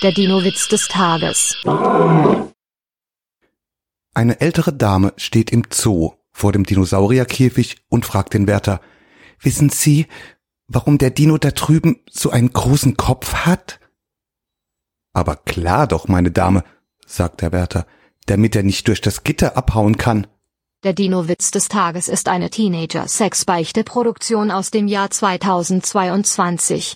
Der Dino-Witz des Tages. Eine ältere Dame steht im Zoo vor dem Dinosaurierkäfig und fragt den Wärter, wissen Sie, warum der Dino da drüben so einen großen Kopf hat? Aber klar doch, meine Dame, sagt der Wärter, damit er nicht durch das Gitter abhauen kann. Der Dino-Witz des Tages ist eine Teenager-Sexbeichte-Produktion aus dem Jahr 2022.